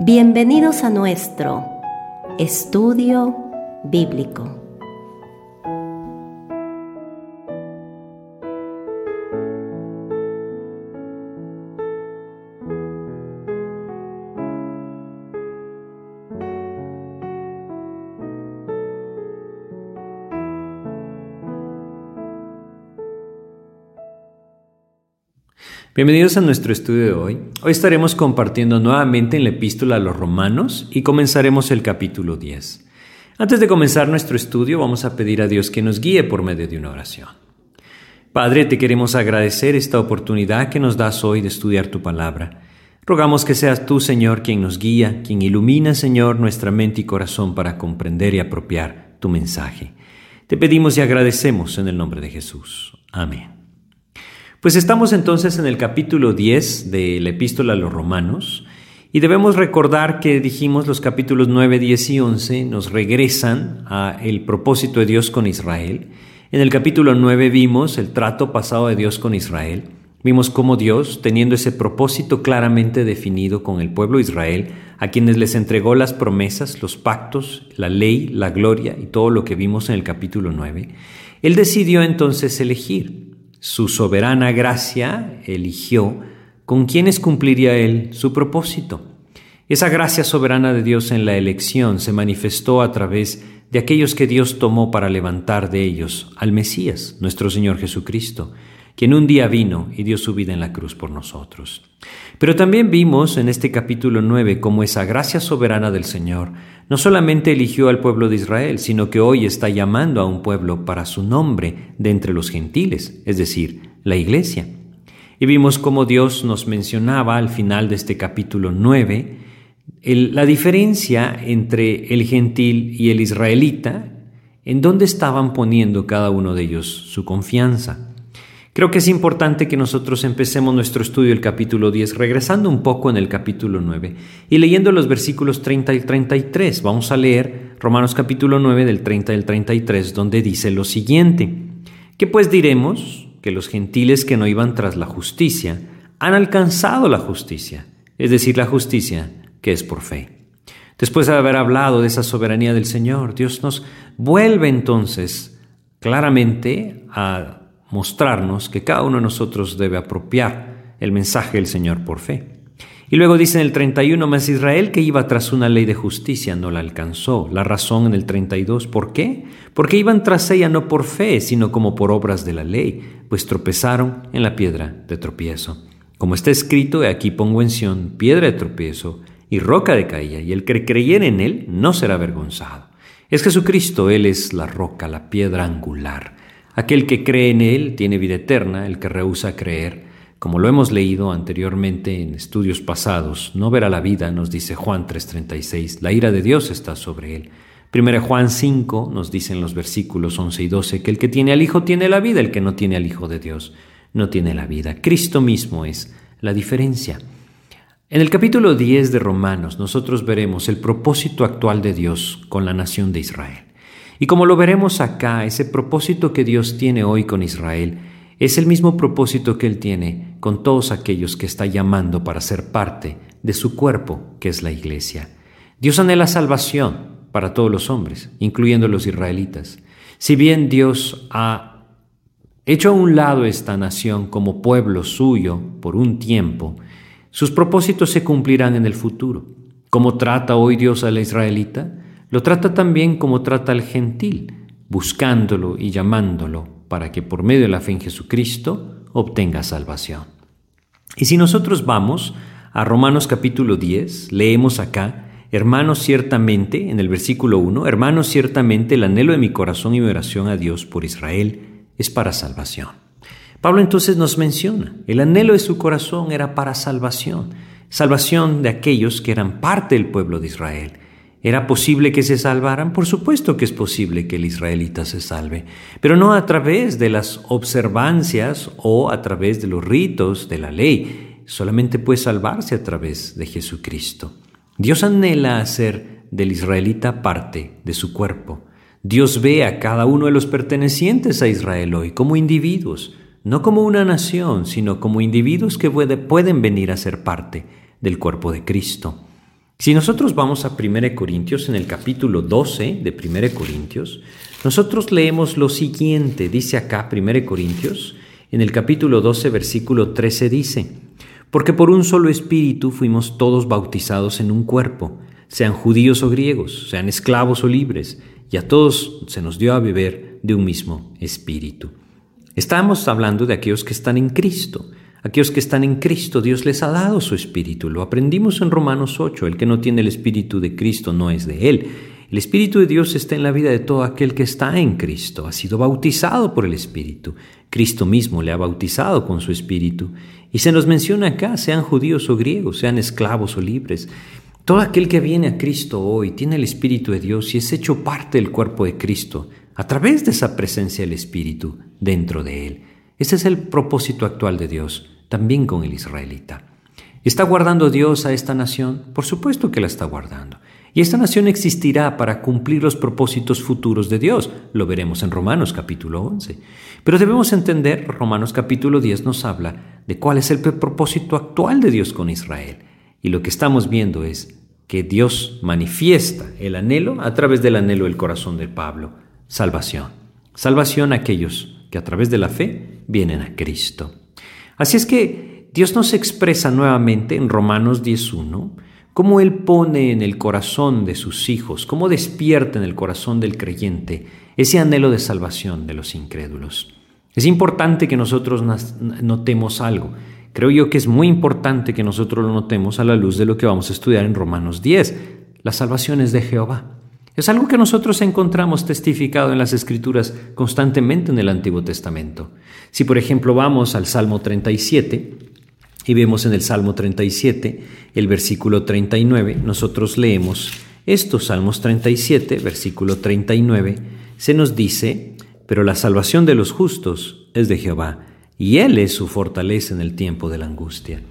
Bienvenidos a nuestro estudio bíblico. Bienvenidos a nuestro estudio de hoy. Hoy estaremos compartiendo nuevamente en la epístola a los romanos y comenzaremos el capítulo 10. Antes de comenzar nuestro estudio vamos a pedir a Dios que nos guíe por medio de una oración. Padre, te queremos agradecer esta oportunidad que nos das hoy de estudiar tu palabra. Rogamos que seas tú, Señor, quien nos guía, quien ilumina, Señor, nuestra mente y corazón para comprender y apropiar tu mensaje. Te pedimos y agradecemos en el nombre de Jesús. Amén. Pues estamos entonces en el capítulo 10 de la epístola a los romanos y debemos recordar que dijimos los capítulos 9, 10 y 11 nos regresan a el propósito de Dios con Israel. En el capítulo 9 vimos el trato pasado de Dios con Israel. Vimos cómo Dios, teniendo ese propósito claramente definido con el pueblo de Israel, a quienes les entregó las promesas, los pactos, la ley, la gloria y todo lo que vimos en el capítulo 9, Él decidió entonces elegir su soberana gracia eligió con quienes cumpliría él su propósito. Esa gracia soberana de Dios en la elección se manifestó a través de aquellos que Dios tomó para levantar de ellos al Mesías, nuestro Señor Jesucristo, quien un día vino y dio su vida en la cruz por nosotros. Pero también vimos en este capítulo 9 cómo esa gracia soberana del Señor no solamente eligió al pueblo de Israel, sino que hoy está llamando a un pueblo para su nombre de entre los gentiles, es decir, la iglesia. Y vimos cómo Dios nos mencionaba al final de este capítulo 9 la diferencia entre el gentil y el israelita, en dónde estaban poniendo cada uno de ellos su confianza. Creo que es importante que nosotros empecemos nuestro estudio del capítulo 10, regresando un poco en el capítulo 9 y leyendo los versículos 30 y 33. Vamos a leer Romanos capítulo 9 del 30 al 33, donde dice lo siguiente, que pues diremos que los gentiles que no iban tras la justicia han alcanzado la justicia, es decir, la justicia que es por fe. Después de haber hablado de esa soberanía del Señor, Dios nos vuelve entonces claramente a mostrarnos que cada uno de nosotros debe apropiar el mensaje del Señor por fe. Y luego dice en el 31, más Israel que iba tras una ley de justicia no la alcanzó. La razón en el 32, ¿por qué? Porque iban tras ella no por fe, sino como por obras de la ley, pues tropezaron en la piedra de tropiezo. Como está escrito, aquí pongo en Sión piedra de tropiezo y roca de caída, y el que creyere en él no será avergonzado. Es Jesucristo, Él es la roca, la piedra angular. Aquel que cree en Él tiene vida eterna, el que rehúsa creer, como lo hemos leído anteriormente en estudios pasados, no verá la vida, nos dice Juan 3:36, la ira de Dios está sobre él. Primera Juan 5 nos dice en los versículos 11 y 12 que el que tiene al Hijo tiene la vida, el que no tiene al Hijo de Dios no tiene la vida. Cristo mismo es la diferencia. En el capítulo 10 de Romanos nosotros veremos el propósito actual de Dios con la nación de Israel. Y como lo veremos acá, ese propósito que Dios tiene hoy con Israel es el mismo propósito que Él tiene con todos aquellos que está llamando para ser parte de su cuerpo, que es la iglesia. Dios anhela salvación para todos los hombres, incluyendo los israelitas. Si bien Dios ha hecho a un lado esta nación como pueblo suyo por un tiempo, sus propósitos se cumplirán en el futuro. ¿Cómo trata hoy Dios a la israelita? Lo trata también como trata al gentil, buscándolo y llamándolo para que por medio de la fe en Jesucristo obtenga salvación. Y si nosotros vamos a Romanos capítulo 10, leemos acá, Hermanos, ciertamente, en el versículo 1, hermanos, ciertamente el anhelo de mi corazón y mi oración a Dios por Israel es para salvación. Pablo entonces nos menciona, el anhelo de su corazón era para salvación. salvación de aquellos que eran parte del pueblo de Israel. ¿Era posible que se salvaran? Por supuesto que es posible que el israelita se salve, pero no a través de las observancias o a través de los ritos de la ley. Solamente puede salvarse a través de Jesucristo. Dios anhela hacer del israelita parte de su cuerpo. Dios ve a cada uno de los pertenecientes a Israel hoy como individuos, no como una nación, sino como individuos que pueden venir a ser parte del cuerpo de Cristo. Si nosotros vamos a 1 Corintios, en el capítulo 12 de 1 Corintios, nosotros leemos lo siguiente, dice acá 1 Corintios, en el capítulo 12, versículo 13 dice, porque por un solo espíritu fuimos todos bautizados en un cuerpo, sean judíos o griegos, sean esclavos o libres, y a todos se nos dio a beber de un mismo espíritu. Estamos hablando de aquellos que están en Cristo. Aquellos que están en Cristo, Dios les ha dado su espíritu. Lo aprendimos en Romanos 8. El que no tiene el espíritu de Cristo no es de Él. El espíritu de Dios está en la vida de todo aquel que está en Cristo. Ha sido bautizado por el espíritu. Cristo mismo le ha bautizado con su espíritu. Y se nos menciona acá, sean judíos o griegos, sean esclavos o libres. Todo aquel que viene a Cristo hoy tiene el Espíritu de Dios y es hecho parte del cuerpo de Cristo a través de esa presencia del Espíritu dentro de él. Ese es el propósito actual de Dios, también con el israelita. ¿Está guardando Dios a esta nación? Por supuesto que la está guardando. Y esta nación existirá para cumplir los propósitos futuros de Dios. Lo veremos en Romanos capítulo 11. Pero debemos entender, Romanos capítulo 10 nos habla de cuál es el propósito actual de Dios con Israel. Y lo que estamos viendo es que Dios manifiesta el anhelo a través del anhelo del corazón de Pablo, salvación. Salvación a aquellos que a través de la fe vienen a Cristo. Así es que Dios nos expresa nuevamente en Romanos 10.1 cómo Él pone en el corazón de sus hijos, cómo despierta en el corazón del creyente ese anhelo de salvación de los incrédulos. Es importante que nosotros notemos algo. Creo yo que es muy importante que nosotros lo notemos a la luz de lo que vamos a estudiar en Romanos 10. La salvación es de Jehová. Es algo que nosotros encontramos testificado en las Escrituras constantemente en el Antiguo Testamento. Si por ejemplo vamos al Salmo 37 y vemos en el Salmo 37 el versículo 39, nosotros leemos estos Salmos 37, versículo 39, se nos dice, pero la salvación de los justos es de Jehová y Él es su fortaleza en el tiempo de la angustia.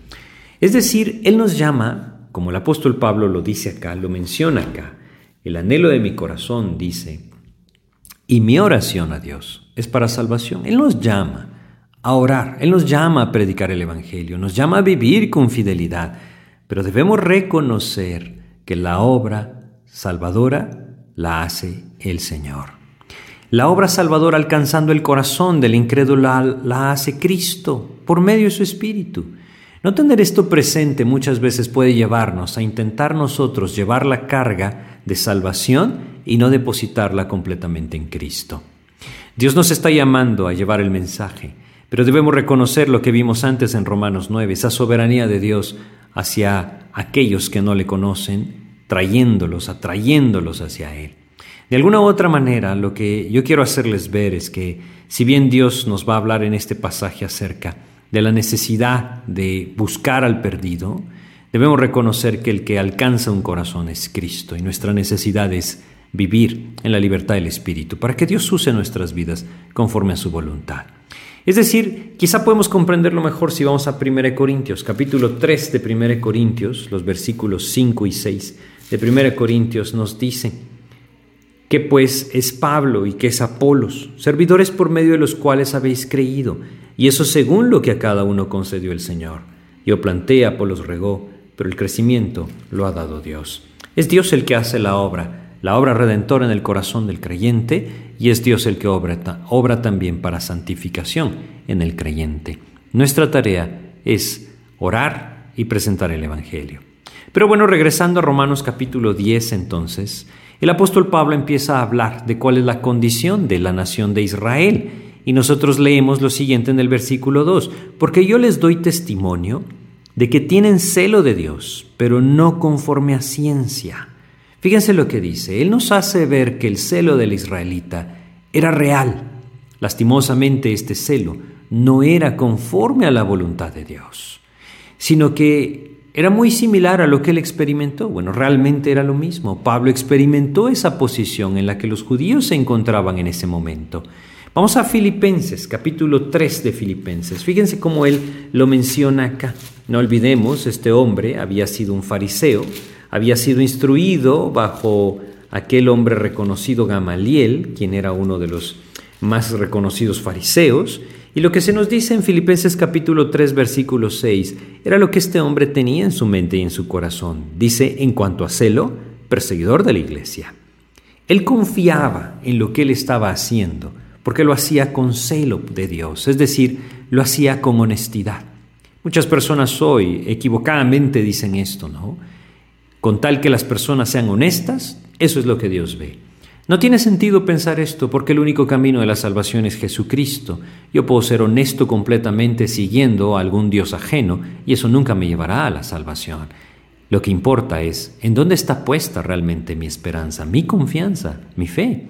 Es decir, Él nos llama, como el apóstol Pablo lo dice acá, lo menciona acá, el anhelo de mi corazón dice, y mi oración a Dios es para salvación. Él nos llama a orar, Él nos llama a predicar el Evangelio, nos llama a vivir con fidelidad, pero debemos reconocer que la obra salvadora la hace el Señor. La obra salvadora alcanzando el corazón del incrédulo la, hace Cristo por medio de su Espíritu. No tener esto presente muchas veces puede llevarnos a intentar nosotros llevar la carga de salvación y no depositarla completamente en Cristo. Dios nos está llamando a llevar el mensaje, pero debemos reconocer lo que vimos antes en Romanos 9, esa soberanía de Dios hacia aquellos que no le conocen, trayéndolos, atrayéndolos hacia Él. De alguna u otra manera, lo que yo quiero hacerles ver es que si bien Dios nos va a hablar en este pasaje acerca de la necesidad de buscar al perdido, debemos reconocer que el que alcanza un corazón es Cristo y nuestra necesidad es vivir en la libertad del Espíritu para que Dios use nuestras vidas conforme a su voluntad. Es decir, quizá podemos comprenderlo mejor si vamos a 1 Corintios, capítulo 3 de 1 Corintios, los versículos 5 y 6 de 1 Corintios nos dice, que pues es Pablo y que es Apolos, servidores por medio de los cuales habéis creído, y eso según lo que a cada uno concedió el Señor. Yo planté, Apolos regó, pero el crecimiento lo ha dado Dios. Es Dios el que hace la obra, la obra redentora en el corazón del creyente, y es Dios el que obra, obra también para santificación en el creyente. Nuestra tarea es orar y presentar el Evangelio. Pero bueno, regresando a Romanos capítulo 10 entonces, el apóstol Pablo empieza a hablar de cuál es la condición de la nación de Israel. Y nosotros leemos lo siguiente en el versículo 2, porque yo les doy testimonio de que tienen celo de Dios, pero no conforme a ciencia. Fíjense lo que dice, Él nos hace ver que el celo del israelita era real. Lastimosamente este celo no era conforme a la voluntad de Dios, sino que era muy similar a lo que él experimentó. Bueno, realmente era lo mismo. Pablo experimentó esa posición en la que los judíos se encontraban en ese momento. Vamos a Filipenses, capítulo 3 de Filipenses. Fíjense cómo él lo menciona acá. No olvidemos, este hombre había sido un fariseo, había sido instruido bajo aquel hombre reconocido Gamaliel, quien era uno de los más reconocidos fariseos, y lo que se nos dice en Filipenses capítulo 3 versículo 6 era lo que este hombre tenía en su mente y en su corazón. Dice, en cuanto a celo, perseguidor de la iglesia. Él confiaba en lo que él estaba haciendo porque lo hacía con celo de Dios, es decir, lo hacía con honestidad. Muchas personas hoy equivocadamente dicen esto, ¿no? Con tal que las personas sean honestas, eso es lo que Dios ve. No tiene sentido pensar esto porque el único camino de la salvación es Jesucristo. Yo puedo ser honesto completamente siguiendo a algún Dios ajeno y eso nunca me llevará a la salvación. Lo que importa es en dónde está puesta realmente mi esperanza, mi confianza, mi fe.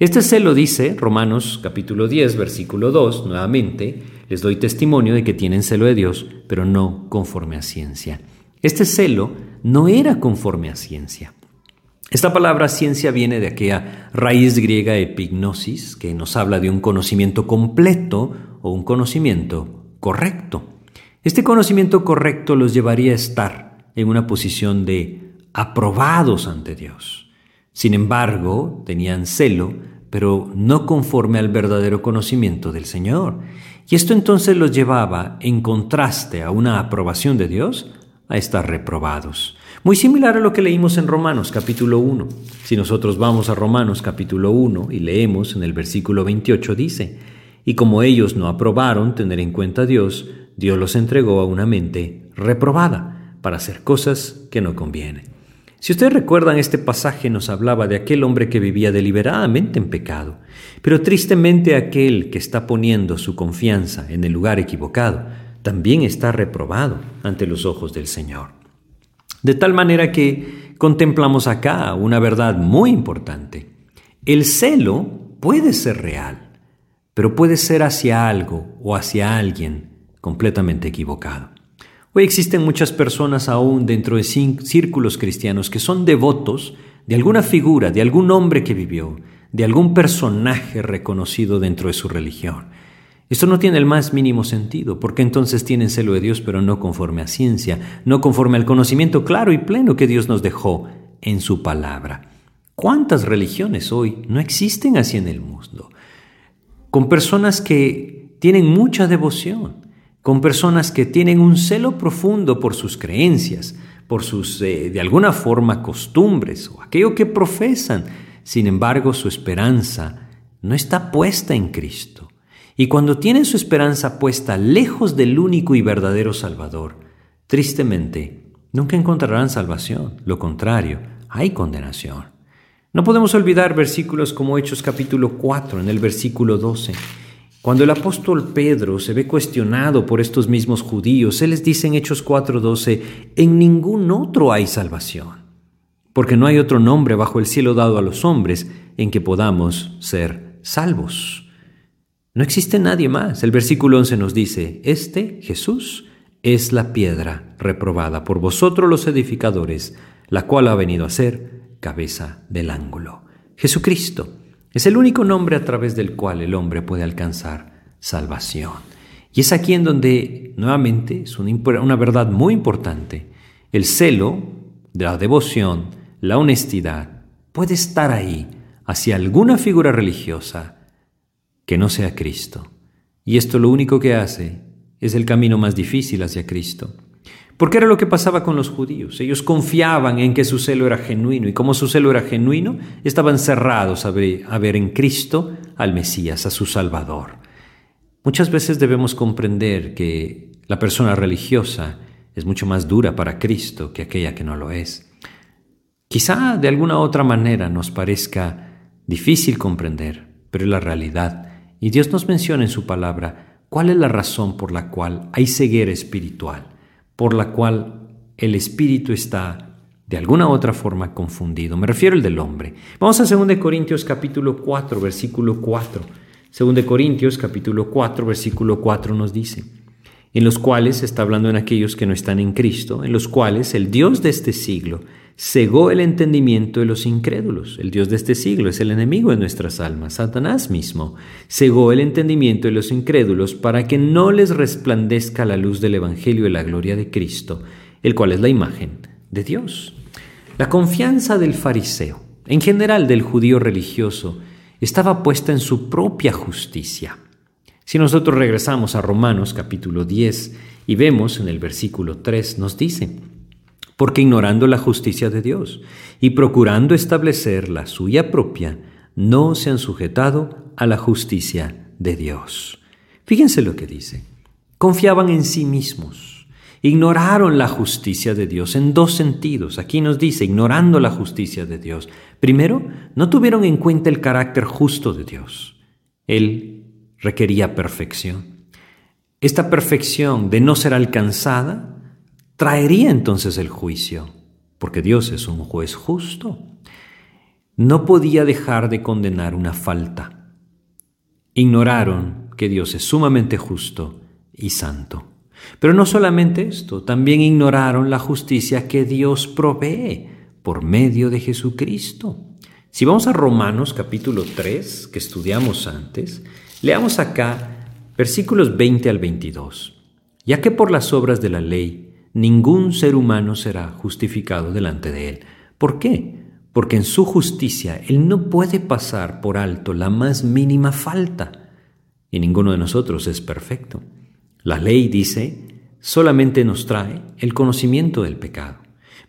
Este celo dice Romanos capítulo 10, versículo 2, nuevamente, les doy testimonio de que tienen celo de Dios, pero no conforme a ciencia. Este celo no era conforme a ciencia. Esta palabra ciencia viene de aquella raíz griega epignosis, que nos habla de un conocimiento completo o un conocimiento correcto. Este conocimiento correcto los llevaría a estar en una posición de aprobados ante Dios. Sin embargo, tenían celo, pero no conforme al verdadero conocimiento del Señor. Y esto entonces los llevaba, en contraste a una aprobación de Dios, a estar reprobados. Muy similar a lo que leímos en Romanos capítulo 1. Si nosotros vamos a Romanos capítulo 1 y leemos en el versículo 28 dice, y como ellos no aprobaron tener en cuenta a Dios, Dios los entregó a una mente reprobada para hacer cosas que no convienen. Si ustedes recuerdan, este pasaje nos hablaba de aquel hombre que vivía deliberadamente en pecado, pero tristemente aquel que está poniendo su confianza en el lugar equivocado, también está reprobado ante los ojos del Señor. De tal manera que contemplamos acá una verdad muy importante. El celo puede ser real, pero puede ser hacia algo o hacia alguien completamente equivocado. Hoy existen muchas personas aún dentro de círculos cristianos que son devotos de alguna figura, de algún hombre que vivió, de algún personaje reconocido dentro de su religión. Esto no tiene el más mínimo sentido, porque entonces tienen celo de Dios, pero no conforme a ciencia, no conforme al conocimiento claro y pleno que Dios nos dejó en su palabra. ¿Cuántas religiones hoy no existen así en el mundo? Con personas que tienen mucha devoción, con personas que tienen un celo profundo por sus creencias, por sus, eh, de alguna forma, costumbres o aquello que profesan. Sin embargo, su esperanza no está puesta en Cristo. Y cuando tienen su esperanza puesta lejos del único y verdadero Salvador, tristemente, nunca encontrarán salvación. Lo contrario, hay condenación. No podemos olvidar versículos como Hechos capítulo 4, en el versículo 12 cuando el apóstol Pedro se ve cuestionado por estos mismos judíos, él les dice en Hechos 4:12, en ningún otro hay salvación, porque no hay otro nombre bajo el cielo dado a los hombres en que podamos ser salvos. No existe nadie más. El versículo 11 nos dice, este Jesús es la piedra reprobada por vosotros los edificadores, la cual ha venido a ser cabeza del ángulo. Jesucristo es el único nombre a través del cual el hombre puede alcanzar salvación. Y es aquí en donde, nuevamente, es una, verdad muy importante. El celo, la devoción, la honestidad, puede estar ahí hacia alguna figura religiosa que no sea Cristo. Y esto lo único que hace es el camino más difícil hacia Cristo. Porque era lo que pasaba con los judíos. Ellos confiaban en que su celo era genuino y como su celo era genuino, estaban cerrados a ver, a ver en Cristo al Mesías, a su Salvador. Muchas veces debemos comprender que la persona religiosa es mucho más dura para Cristo que aquella que no lo es. Quizá de alguna otra manera nos parezca difícil comprender, pero es la realidad. Y Dios nos menciona en su palabra cuál es la razón por la cual hay ceguera espiritual por la cual el espíritu está de alguna otra forma confundido. Me refiero al del hombre. Vamos a 2 Corintios capítulo 4, versículo 4. 2 Corintios capítulo 4, versículo 4 nos dice, en los cuales, está hablando en aquellos que no están en Cristo, en los cuales el Dios de este siglo cegó el entendimiento de los incrédulos. El Dios de este siglo es el enemigo de nuestras almas, Satanás mismo. Cegó el entendimiento de los incrédulos para que no les resplandezca la luz del Evangelio de la gloria de Cristo, el cual es la imagen de Dios. La confianza del fariseo, en general del judío religioso, estaba puesta en su propia justicia. Si nosotros regresamos a Romanos capítulo 10 y vemos en el versículo 3, nos dice, porque ignorando la justicia de Dios y procurando establecer la suya propia, no se han sujetado a la justicia de Dios. Fíjense lo que dice. Confiaban en sí mismos, ignoraron la justicia de Dios en dos sentidos. Aquí nos dice, ignorando la justicia de Dios. Primero, no tuvieron en cuenta el carácter justo de Dios. Él requería perfección. Esta perfección de no ser alcanzada traería entonces el juicio, porque Dios es un juez justo. No podía dejar de condenar una falta. Ignoraron que Dios es sumamente justo y santo. Pero no solamente esto, también ignoraron la justicia que Dios provee por medio de Jesucristo. Si vamos a Romanos capítulo 3, que estudiamos antes, leamos acá versículos 20 al 22. Ya que por las obras de la ley ningún ser humano será justificado delante de Él. ¿Por qué? Porque en su justicia Él no puede pasar por alto la más mínima falta. Y ninguno de nosotros es perfecto. La ley dice, solamente nos trae el conocimiento del pecado.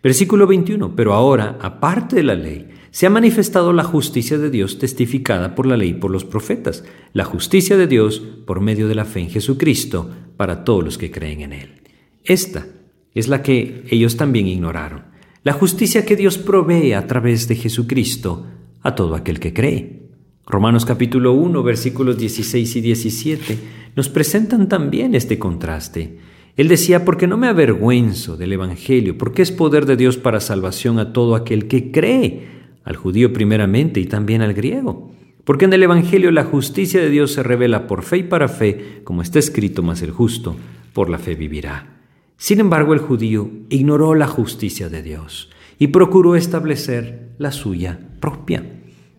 Versículo 21, pero ahora, aparte de la ley, se ha manifestado la justicia de Dios testificada por la ley por los profetas, la justicia de Dios por medio de la fe en Jesucristo para todos los que creen en Él. Esta es la que ellos también ignoraron, la justicia que Dios provee a través de Jesucristo a todo aquel que cree. Romanos capítulo 1 versículos 16 y 17 nos presentan también este contraste. Él decía, porque no me avergüenzo del Evangelio, porque es poder de Dios para salvación a todo aquel que cree, al judío primeramente y también al griego. Porque en el Evangelio la justicia de Dios se revela por fe y para fe, como está escrito, más el justo por la fe vivirá. Sin embargo, el judío ignoró la justicia de Dios y procuró establecer la suya propia.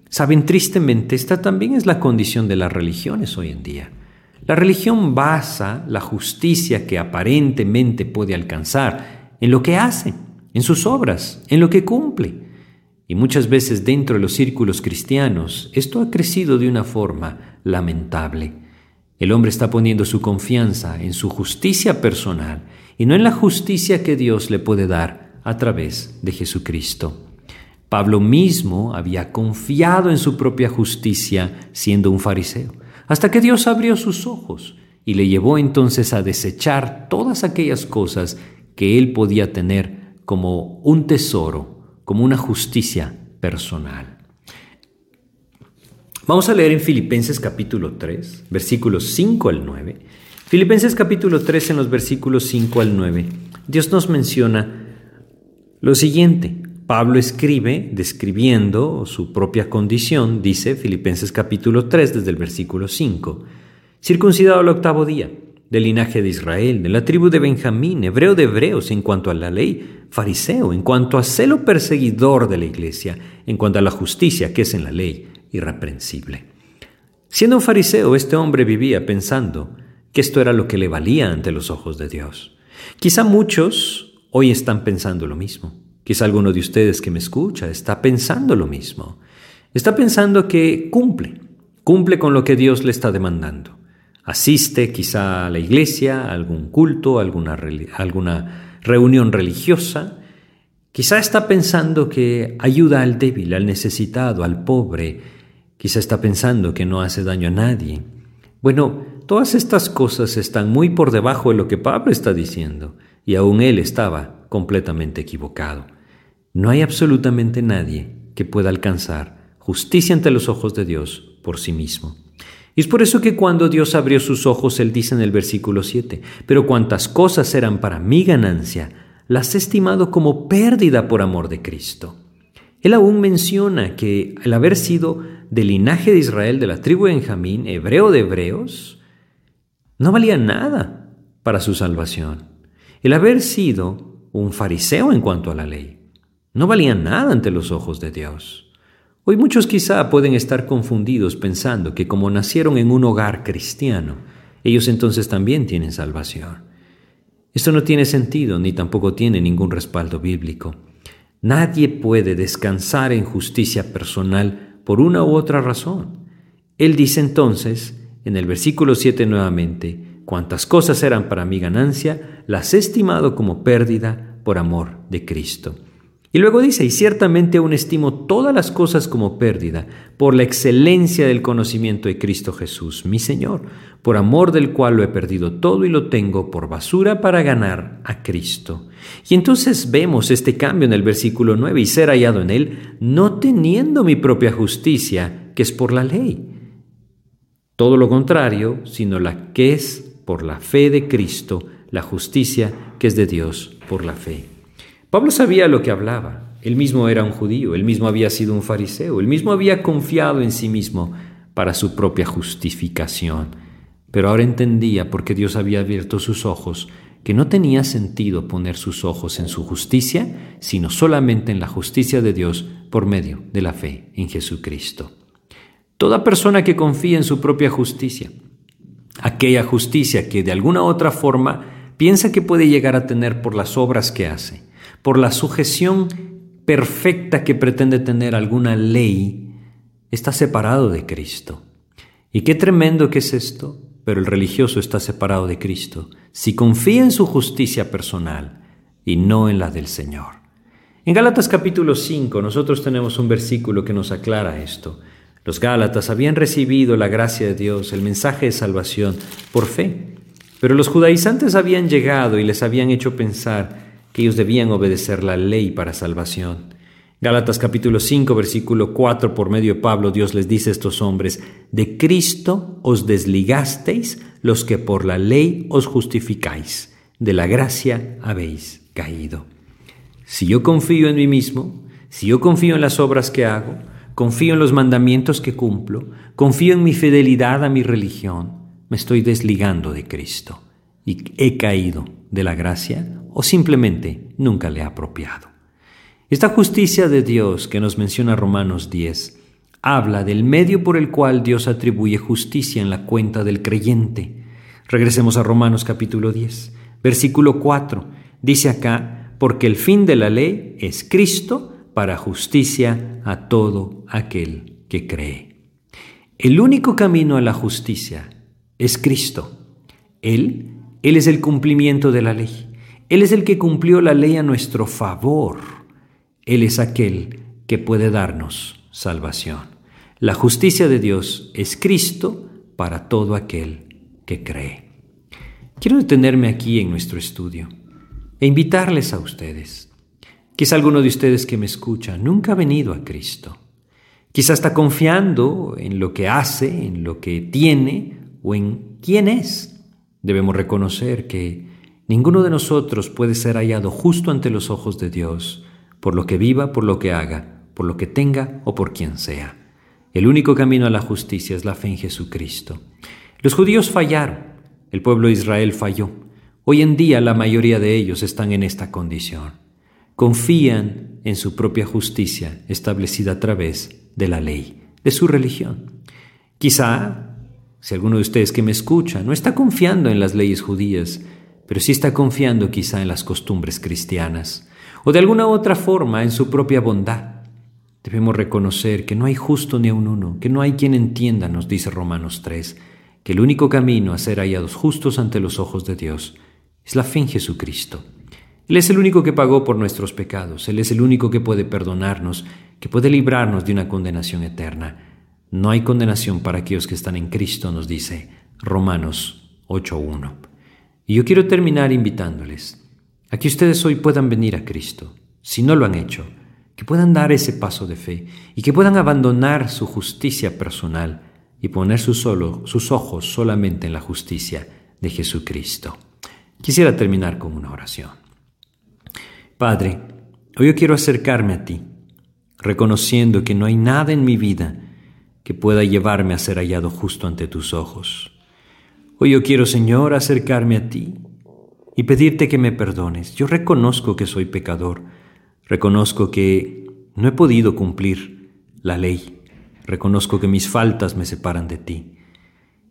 Saben, tristemente, esta también es la condición de las religiones hoy en día. La religión basa la justicia que aparentemente puede alcanzar en lo que hace, en sus obras, en lo que cumple. Y muchas veces dentro de los círculos cristianos esto ha crecido de una forma lamentable. El hombre está poniendo su confianza en su justicia personal y no en la justicia que Dios le puede dar a través de Jesucristo. Pablo mismo había confiado en su propia justicia siendo un fariseo, hasta que Dios abrió sus ojos y le llevó entonces a desechar todas aquellas cosas que él podía tener como un tesoro, como una justicia personal. Vamos a leer en Filipenses capítulo 3, versículos 5 al 9. Filipenses capítulo 3 en los versículos 5 al 9. Dios nos menciona lo siguiente. Pablo escribe describiendo su propia condición, dice Filipenses capítulo 3 desde el versículo 5. Circuncidado al octavo día, del linaje de Israel, de la tribu de Benjamín, hebreo de hebreos en cuanto a la ley, fariseo en cuanto a celo perseguidor de la iglesia, en cuanto a la justicia que es en la ley irreprensible. Siendo un fariseo, este hombre vivía pensando que esto era lo que le valía ante los ojos de Dios. Quizá muchos hoy están pensando lo mismo. Quizá alguno de ustedes que me escucha está pensando lo mismo. Está pensando que cumple, cumple con lo que Dios le está demandando. Asiste quizá a la iglesia, a algún culto, a alguna, alguna reunión religiosa. Quizá está pensando que ayuda al débil, al necesitado, al pobre, Quizá está pensando que no hace daño a nadie. Bueno, todas estas cosas están muy por debajo de lo que Pablo está diciendo, y aún él estaba completamente equivocado. No hay absolutamente nadie que pueda alcanzar justicia ante los ojos de Dios por sí mismo. Y es por eso que cuando Dios abrió sus ojos, Él dice en el versículo 7, pero cuantas cosas eran para mi ganancia, las he estimado como pérdida por amor de Cristo. Él aún menciona que al haber sido del linaje de Israel, de la tribu de Benjamín, hebreo de hebreos, no valía nada. para su salvación. El haber sido un fariseo en cuanto a la ley no valía nada ante los ojos de Dios. Hoy muchos quizá pueden estar confundidos pensando que como nacieron en un hogar cristiano, ellos entonces también tienen salvación. Esto no tiene sentido ni tampoco tiene ningún respaldo bíblico. Nadie puede descansar en justicia personal por una u otra razón. Él dice entonces, en el versículo 7 nuevamente, cuantas cosas eran para mi ganancia, las he estimado como pérdida por amor de Cristo. Y luego dice, y ciertamente aún estimo todas las cosas como pérdida por la excelencia del conocimiento de Cristo Jesús, mi Señor, por amor del cual lo he perdido todo y lo tengo por basura para ganar a Cristo. Y entonces vemos este cambio en el versículo 9, y ser hallado en él, no teniendo mi propia justicia, que es por la ley. Todo lo contrario, sino la que es por la fe de Cristo, la justicia que es de Dios por la fe. Pablo sabía lo que hablaba. Él mismo era un judío, él mismo había sido un fariseo, él mismo había confiado en sí mismo para su propia justificación. Pero ahora entendía por qué Dios había abierto sus ojos, que no tenía sentido poner sus ojos en su justicia, sino solamente en la justicia de Dios por medio de la fe en Jesucristo. Toda persona que confía en su propia justicia, aquella justicia que de alguna otra forma piensa que puede llegar a tener por las obras que hace, por la sujeción perfecta que pretende tener alguna ley, está separado de Cristo. Y qué tremendo que es esto, pero el religioso está separado de Cristo si confía en su justicia personal y no en la del Señor. En Gálatas capítulo 5 nosotros tenemos un versículo que nos aclara esto. Los Gálatas habían recibido la gracia de Dios, el mensaje de salvación, por fe, pero los judaizantes habían llegado y les habían hecho pensar que ellos debían obedecer la ley para salvación. Gálatas capítulo 5, versículo 4, por medio de Pablo, Dios les dice a estos hombres, de Cristo os desligasteis los que por la ley os justificáis, de la gracia habéis caído. Si yo confío en mí mismo, si yo confío en las obras que hago, confío en los mandamientos que cumplo, confío en mi fidelidad a mi religión, me estoy desligando de Cristo y he caído de la gracia o simplemente nunca le ha apropiado. Esta justicia de Dios que nos menciona Romanos 10 habla del medio por el cual Dios atribuye justicia en la cuenta del creyente. Regresemos a Romanos capítulo 10, versículo 4. Dice acá, porque el fin de la ley es Cristo para justicia a todo aquel que cree. El único camino a la justicia es Cristo. Él, Él es el cumplimiento de la ley. Él es el que cumplió la ley a nuestro favor. Él es aquel que puede darnos salvación. La justicia de Dios es Cristo para todo aquel que cree. Quiero detenerme aquí en nuestro estudio e invitarles a ustedes. Quizá alguno de ustedes que me escucha nunca ha venido a Cristo. Quizá está confiando en lo que hace, en lo que tiene o en quién es. Debemos reconocer que Ninguno de nosotros puede ser hallado justo ante los ojos de Dios, por lo que viva, por lo que haga, por lo que tenga o por quien sea. El único camino a la justicia es la fe en Jesucristo. Los judíos fallaron, el pueblo de Israel falló. Hoy en día la mayoría de ellos están en esta condición. Confían en su propia justicia establecida a través de la ley, de su religión. Quizá, si alguno de ustedes que me escucha no está confiando en las leyes judías, pero sí está confiando quizá en las costumbres cristianas o de alguna otra forma en su propia bondad. Debemos reconocer que no hay justo ni un uno, que no hay quien entienda, nos dice Romanos 3, que el único camino a ser hallados justos ante los ojos de Dios es la fe en Jesucristo. Él es el único que pagó por nuestros pecados, Él es el único que puede perdonarnos, que puede librarnos de una condenación eterna. No hay condenación para aquellos que están en Cristo, nos dice Romanos 8.1. Y yo quiero terminar invitándoles a que ustedes hoy puedan venir a Cristo, si no lo han hecho, que puedan dar ese paso de fe y que puedan abandonar su justicia personal y poner sus, sus ojos solamente en la justicia de Jesucristo. Quisiera terminar con una oración. Padre, hoy yo quiero acercarme a ti, reconociendo que no hay nada en mi vida que pueda llevarme a ser hallado justo ante tus ojos. Hoy yo quiero, Señor, acercarme a ti y pedirte que me perdones. Yo reconozco que soy pecador, reconozco que no he podido cumplir la ley, reconozco que mis faltas me separan de ti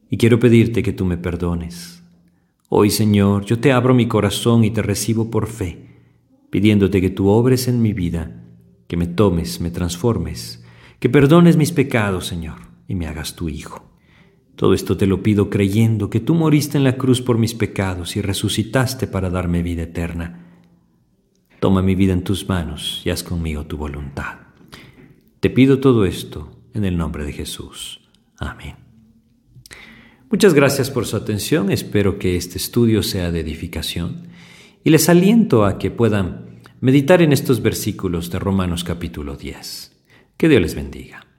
y quiero pedirte que tú me perdones. Hoy, Señor, yo te abro mi corazón y te recibo por fe, pidiéndote que tú obres en mi vida, que me tomes, me transformes, que perdones mis pecados, Señor, y me hagas tu Hijo. Todo esto te lo pido creyendo que tú moriste en la cruz por mis pecados y resucitaste para darme vida eterna. Toma mi vida en tus manos y haz conmigo tu voluntad. Te pido todo esto en el nombre de Jesús. Amén. Muchas gracias por su atención, espero que este estudio sea de edificación y les aliento a que puedan meditar en estos versículos de Romanos capítulo 10. Que Dios les bendiga.